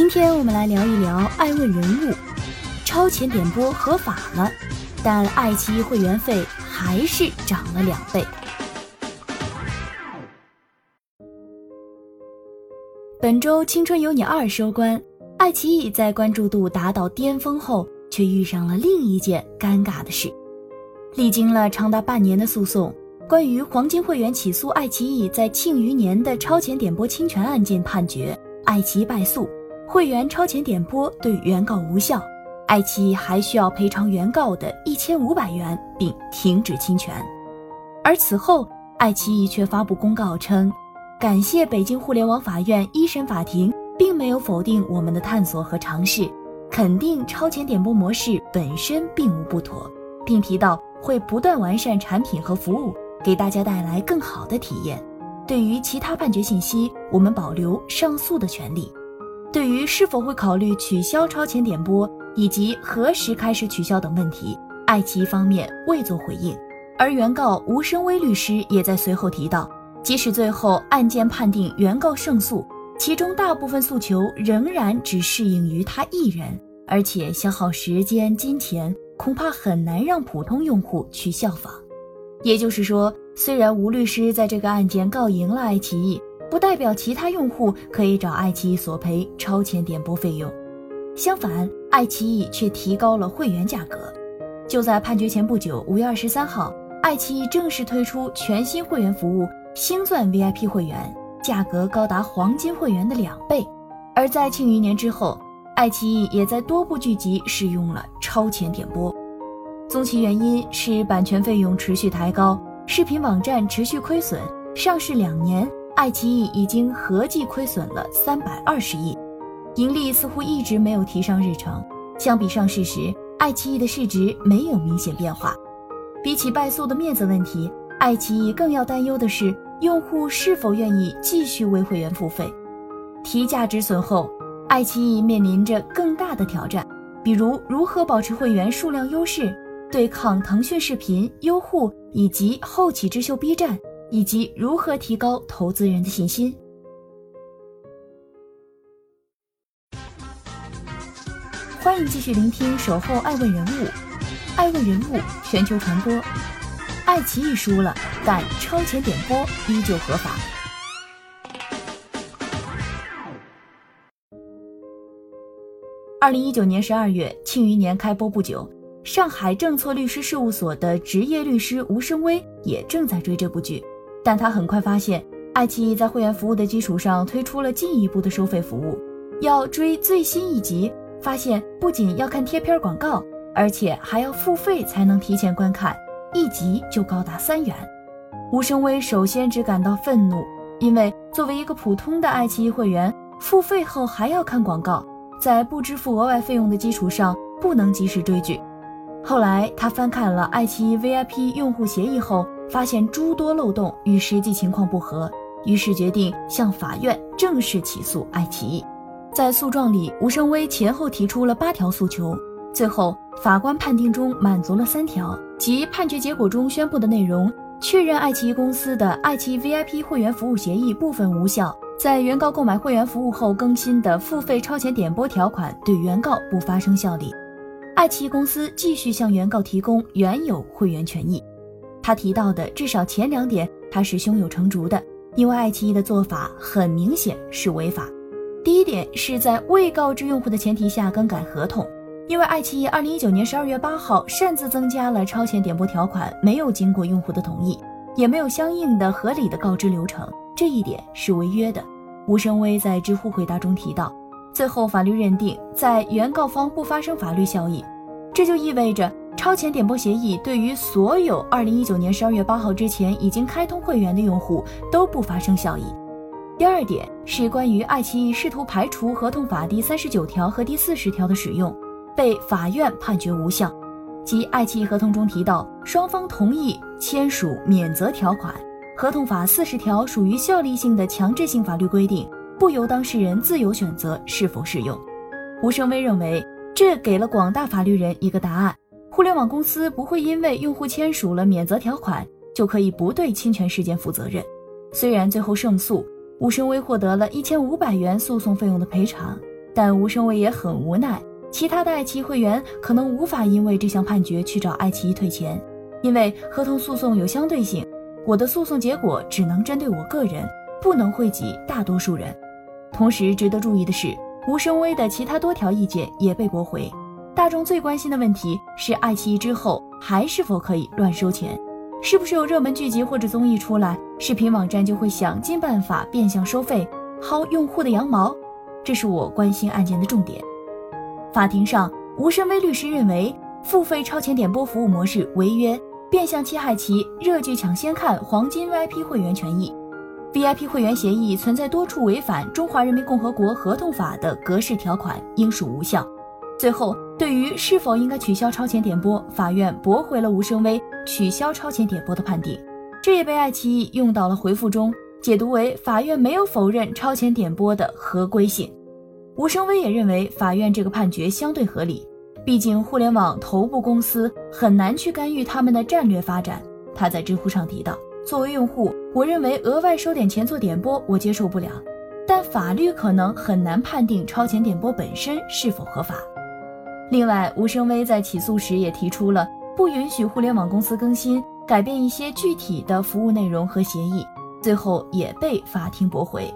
今天我们来聊一聊爱问人物，超前点播合法了，但爱奇艺会员费还是涨了两倍。本周《青春有你二》收官，爱奇艺在关注度达到巅峰后，却遇上了另一件尴尬的事。历经了长达半年的诉讼，关于黄金会员起诉爱奇艺在《庆余年》的超前点播侵权案件判决，爱奇艺败诉，会员超前点播对原告无效，爱奇艺还需要赔偿原告的一千五百元，并停止侵权。而此后，爱奇艺却发布公告称。感谢北京互联网法院一审法庭，并没有否定我们的探索和尝试，肯定超前点播模式本身并无不妥，并提到会不断完善产品和服务，给大家带来更好的体验。对于其他判决信息，我们保留上诉的权利。对于是否会考虑取消超前点播以及何时开始取消等问题，爱奇艺方面未作回应。而原告吴声威律师也在随后提到。即使最后案件判定原告胜诉，其中大部分诉求仍然只适应于他一人，而且消耗时间、金钱，恐怕很难让普通用户去效仿。也就是说，虽然吴律师在这个案件告赢了爱奇艺，不代表其他用户可以找爱奇艺索赔超前点播费用。相反，爱奇艺却提高了会员价格。就在判决前不久，五月二十三号，爱奇艺正式推出全新会员服务。星钻 VIP 会员价格高达黄金会员的两倍，而在《庆余年》之后，爱奇艺也在多部剧集使用了超前点播。综其原因是版权费用持续抬高，视频网站持续亏损。上市两年，爱奇艺已经合计亏损了三百二十亿，盈利似乎一直没有提上日程。相比上市时，爱奇艺的市值没有明显变化。比起败诉的面子问题。爱奇艺更要担忧的是，用户是否愿意继续为会员付费。提价止损后，爱奇艺面临着更大的挑战，比如如何保持会员数量优势，对抗腾讯视频、优酷以及后起之秀 B 站，以及如何提高投资人的信心。欢迎继续聆听《守候爱问人物》，爱问人物全球传播。爱奇艺输了，但超前点播依旧合法。二零一九年十二月，《庆余年》开播不久，上海正策律师事务所的职业律师吴声威也正在追这部剧，但他很快发现，爱奇艺在会员服务的基础上推出了进一步的收费服务。要追最新一集，发现不仅要看贴片广告，而且还要付费才能提前观看。一集就高达三元，吴声威首先只感到愤怒，因为作为一个普通的爱奇艺会员，付费后还要看广告，在不支付额外费用的基础上不能及时追剧。后来他翻看了爱奇艺 VIP 用户协议后，发现诸多漏洞与实际情况不合，于是决定向法院正式起诉爱奇艺。在诉状里，吴声威前后提出了八条诉求。最后，法官判定中满足了三条，即判决结果中宣布的内容，确认爱奇艺公司的爱奇艺 VIP 会员服务协议部分无效，在原告购买会员服务后更新的付费超前点播条款对原告不发生效力，爱奇艺公司继续向原告提供原有会员权益。他提到的至少前两点，他是胸有成竹的，因为爱奇艺的做法很明显是违法。第一点是在未告知用户的前提下更改合同。因为爱奇艺二零一九年十二月八号擅自增加了超前点播条款，没有经过用户的同意，也没有相应的合理的告知流程，这一点是违约的。吴声威在知乎回答中提到，最后法律认定在原告方不发生法律效益，这就意味着超前点播协议对于所有二零一九年十二月八号之前已经开通会员的用户都不发生效益。第二点是关于爱奇艺试图排除合同法第三十九条和第四十条的使用，被法院判决无效。即爱奇艺合同中提到双方同意签署免责条款，合同法四十条属于效力性的强制性法律规定，不由当事人自由选择是否适用。吴声威认为，这给了广大法律人一个答案：互联网公司不会因为用户签署了免责条款，就可以不对侵权事件负责任。虽然最后胜诉，吴声威获得了一千五百元诉讼费用的赔偿，但吴声威也很无奈。其他的爱奇艺会员可能无法因为这项判决去找爱奇艺退钱，因为合同诉讼有相对性，我的诉讼结果只能针对我个人，不能惠及大多数人。同时值得注意的是，吴声威的其他多条意见也被驳回。大众最关心的问题是，爱奇艺之后还是否可以乱收钱？是不是有热门剧集或者综艺出来，视频网站就会想尽办法变相收费，薅用户的羊毛？这是我关心案件的重点。法庭上，吴申威律师认为，付费超前点播服务模式违约，变相侵害其热剧抢先看黄金 VIP 会员权益。VIP 会员协议存在多处违反《中华人民共和国合同法》的格式条款，应属无效。最后，对于是否应该取消超前点播，法院驳回了吴声威取消超前点播的判定，这也被爱奇艺用到了回复中，解读为法院没有否认超前点播的合规性。吴声威也认为法院这个判决相对合理，毕竟互联网头部公司很难去干预他们的战略发展。他在知乎上提到，作为用户，我认为额外收点钱做点播我接受不了，但法律可能很难判定超前点播本身是否合法。另外，吴声威在起诉时也提出了不允许互联网公司更新、改变一些具体的服务内容和协议，最后也被法庭驳回。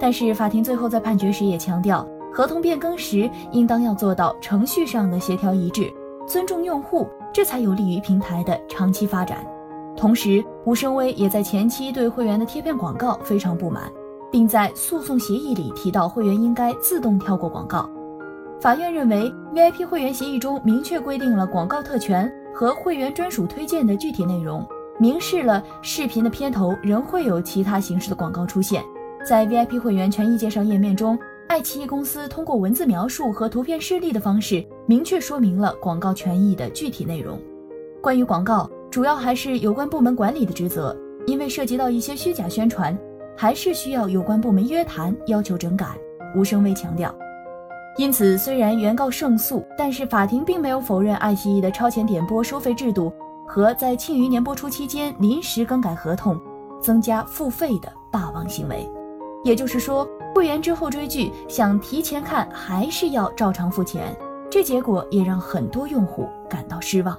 但是法庭最后在判决时也强调，合同变更时应当要做到程序上的协调一致，尊重用户，这才有利于平台的长期发展。同时，吴声威也在前期对会员的贴片广告非常不满，并在诉讼协议里提到会员应该自动跳过广告。法院认为，VIP 会员协议中明确规定了广告特权和会员专属推荐的具体内容，明示了视频的片头仍会有其他形式的广告出现。在 VIP 会员权益介绍页面中，爱奇艺公司通过文字描述和图片示例的方式，明确说明了广告权益的具体内容。关于广告，主要还是有关部门管理的职责，因为涉及到一些虚假宣传，还是需要有关部门约谈，要求整改。吴声威强调。因此，虽然原告胜诉，但是法庭并没有否认爱奇艺的超前点播收费制度和在庆余年播出期间临时更改合同、增加付费的霸王行为。也就是说，会员之后追剧想提前看，还是要照常付钱。这结果也让很多用户感到失望。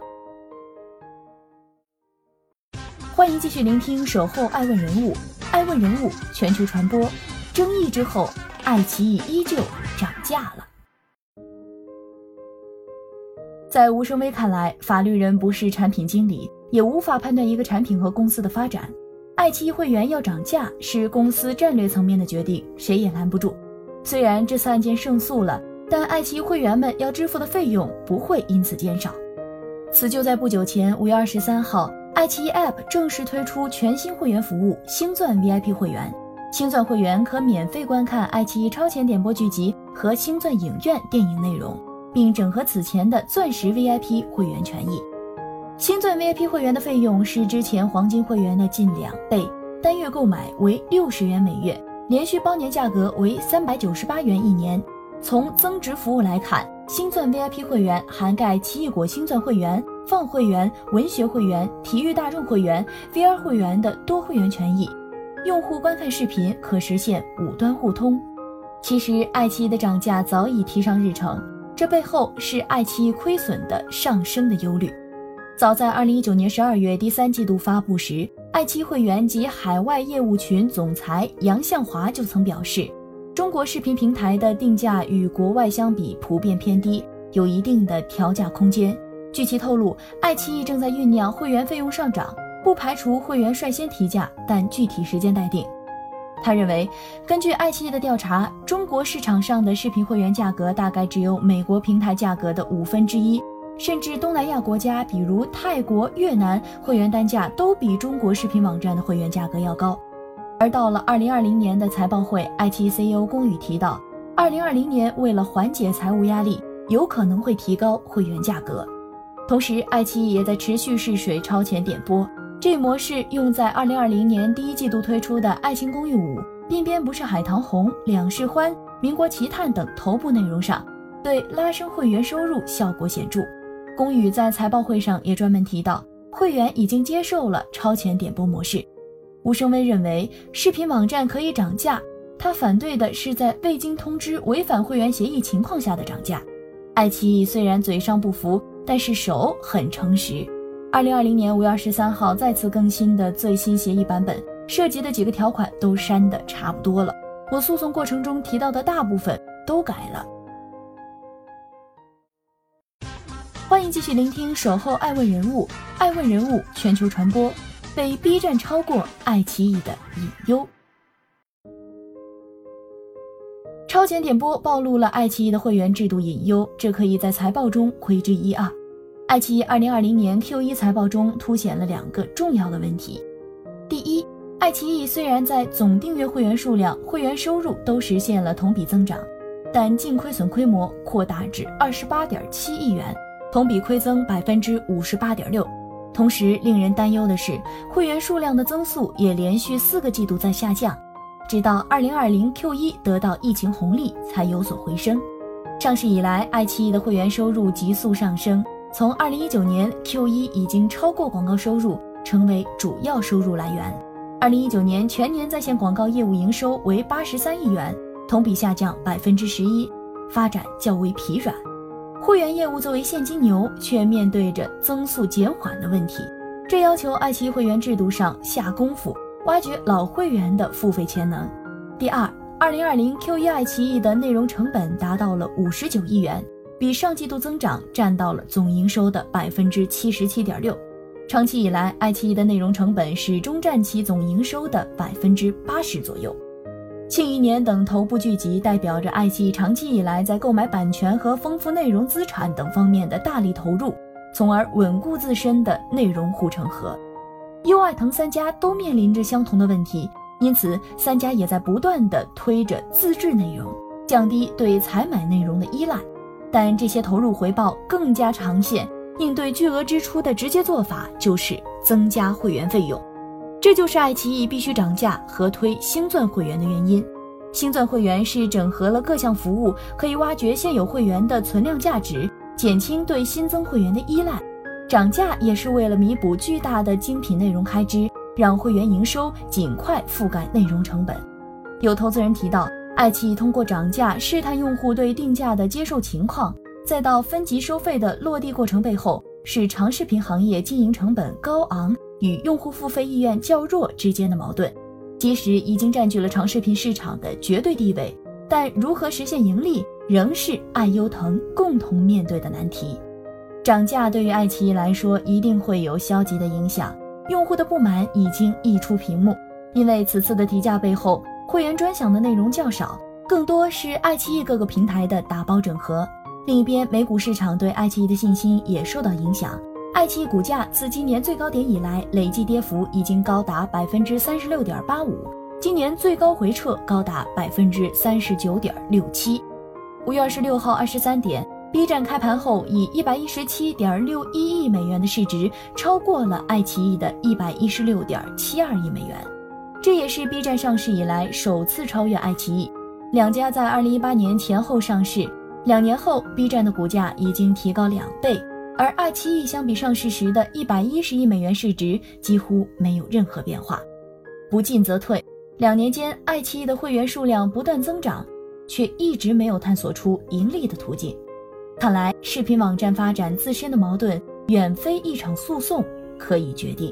欢迎继续聆听《守候爱问人物》，爱问人物全球传播。争议之后，爱奇艺依旧涨价了。在吴声威看来，法律人不是产品经理，也无法判断一个产品和公司的发展。爱奇艺会员要涨价是公司战略层面的决定，谁也拦不住。虽然这次案件胜诉了，但爱奇艺会员们要支付的费用不会因此减少。此就在不久前，五月二十三号，爱奇艺 App 正式推出全新会员服务——星钻 VIP 会员。星钻会员可免费观看爱奇艺超前点播剧集和星钻影院电影内容，并整合此前的钻石 VIP 会员权益。星钻 VIP 会员的费用是之前黄金会员的近两倍，单月购买为六十元每月，连续包年价格为三百九十八元一年。从增值服务来看，星钻 VIP 会员涵盖奇异果星钻会员、放会员、文学会员、体育大众会员、VR 会员的多会员权益，用户观看视频可实现五端互通。其实，爱奇艺的涨价早已提上日程，这背后是爱奇艺亏损的上升的忧虑。早在二零一九年十二月第三季度发布时，爱奇艺会员及海外业务群总裁杨向华就曾表示，中国视频平台的定价与国外相比普遍偏低，有一定的调价空间。据其透露，爱奇艺正在酝酿会员费用上涨，不排除会员率先提价，但具体时间待定。他认为，根据爱奇艺的调查，中国市场上的视频会员价格大概只有美国平台价格的五分之一。甚至东南亚国家，比如泰国、越南，会员单价都比中国视频网站的会员价格要高。而到了二零二零年的财报会，爱奇艺 CEO 龚宇提到，二零二零年为了缓解财务压力，有可能会提高会员价格。同时，爱奇艺也在持续试水超前点播，这模式用在二零二零年第一季度推出的《爱情公寓五》《边边不是海棠红》《两世欢》《民国奇探》等头部内容上，对拉升会员收入效果显著。龚宇在财报会上也专门提到，会员已经接受了超前点播模式。吴声威认为，视频网站可以涨价，他反对的是在未经通知、违反会员协议情况下的涨价。爱奇艺虽然嘴上不服。但是手很诚实。二零二零年五月二十三号再次更新的最新协议版本，涉及的几个条款都删的差不多了。我诉讼过程中提到的大部分都改了。欢迎继续聆听《守候爱问人物》，爱问人物全球传播，被 B 站超过爱奇艺的隐忧。超前点播暴露了爱奇艺的会员制度隐忧，这可以在财报中窥之一二。爱奇艺二零二零年 Q 一财报中凸显了两个重要的问题：第一，爱奇艺虽然在总订阅会员数量、会员收入都实现了同比增长，但净亏损规模扩大至二十八点七亿元，同比亏增百分之五十八点六。同时，令人担忧的是，会员数量的增速也连续四个季度在下降。直到二零二零 Q 一得到疫情红利，才有所回升。上市以来，爱奇艺的会员收入急速上升，从二零一九年 Q 一已经超过广告收入，成为主要收入来源。二零一九年全年在线广告业务营收为八十三亿元，同比下降百分之十一，发展较为疲软。会员业务作为现金牛，却面对着增速减缓的问题，这要求爱奇艺会员制度上下功夫。挖掘老会员的付费潜能。第二，二零二零 Q 一爱奇艺的内容成本达到了五十九亿元，比上季度增长占到了总营收的百分之七十七点六。长期以来，爱奇艺的内容成本始终占其总营收的百分之八十左右。《庆余年》等头部剧集代表着爱奇艺长期以来在购买版权和丰富内容资产等方面的大力投入，从而稳固自身的内容护城河。优爱腾三家都面临着相同的问题，因此三家也在不断的推着自制内容，降低对采买内容的依赖。但这些投入回报更加长线，应对巨额支出的直接做法就是增加会员费用。这就是爱奇艺必须涨价和推星钻会员的原因。星钻会员是整合了各项服务，可以挖掘现有会员的存量价值，减轻对新增会员的依赖。涨价也是为了弥补巨大的精品内容开支，让会员营收尽快覆盖内容成本。有投资人提到，爱奇艺通过涨价试探用户对定价的接受情况，再到分级收费的落地过程背后，是长视频行业经营成本高昂与用户付费意愿较弱之间的矛盾。即使已经占据了长视频市场的绝对地位，但如何实现盈利，仍是爱优腾共同面对的难题。涨价对于爱奇艺来说一定会有消极的影响，用户的不满已经溢出屏幕。因为此次的提价背后，会员专享的内容较少，更多是爱奇艺各个平台的打包整合。另一边，美股市场对爱奇艺的信心也受到影响。爱奇艺股价自今年最高点以来，累计跌幅已经高达百分之三十六点八五，今年最高回撤高达百分之三十九点六七。五月二十六号二十三点。B 站开盘后以一百一十七点六一亿美元的市值，超过了爱奇艺的一百一十六点七二亿美元，这也是 B 站上市以来首次超越爱奇艺。两家在二零一八年前后上市，两年后 B 站的股价已经提高两倍，而爱奇艺相比上市时的一百一十亿美元市值几乎没有任何变化。不进则退，两年间爱奇艺的会员数量不断增长，却一直没有探索出盈利的途径。看来，视频网站发展自身的矛盾远非一场诉讼可以决定。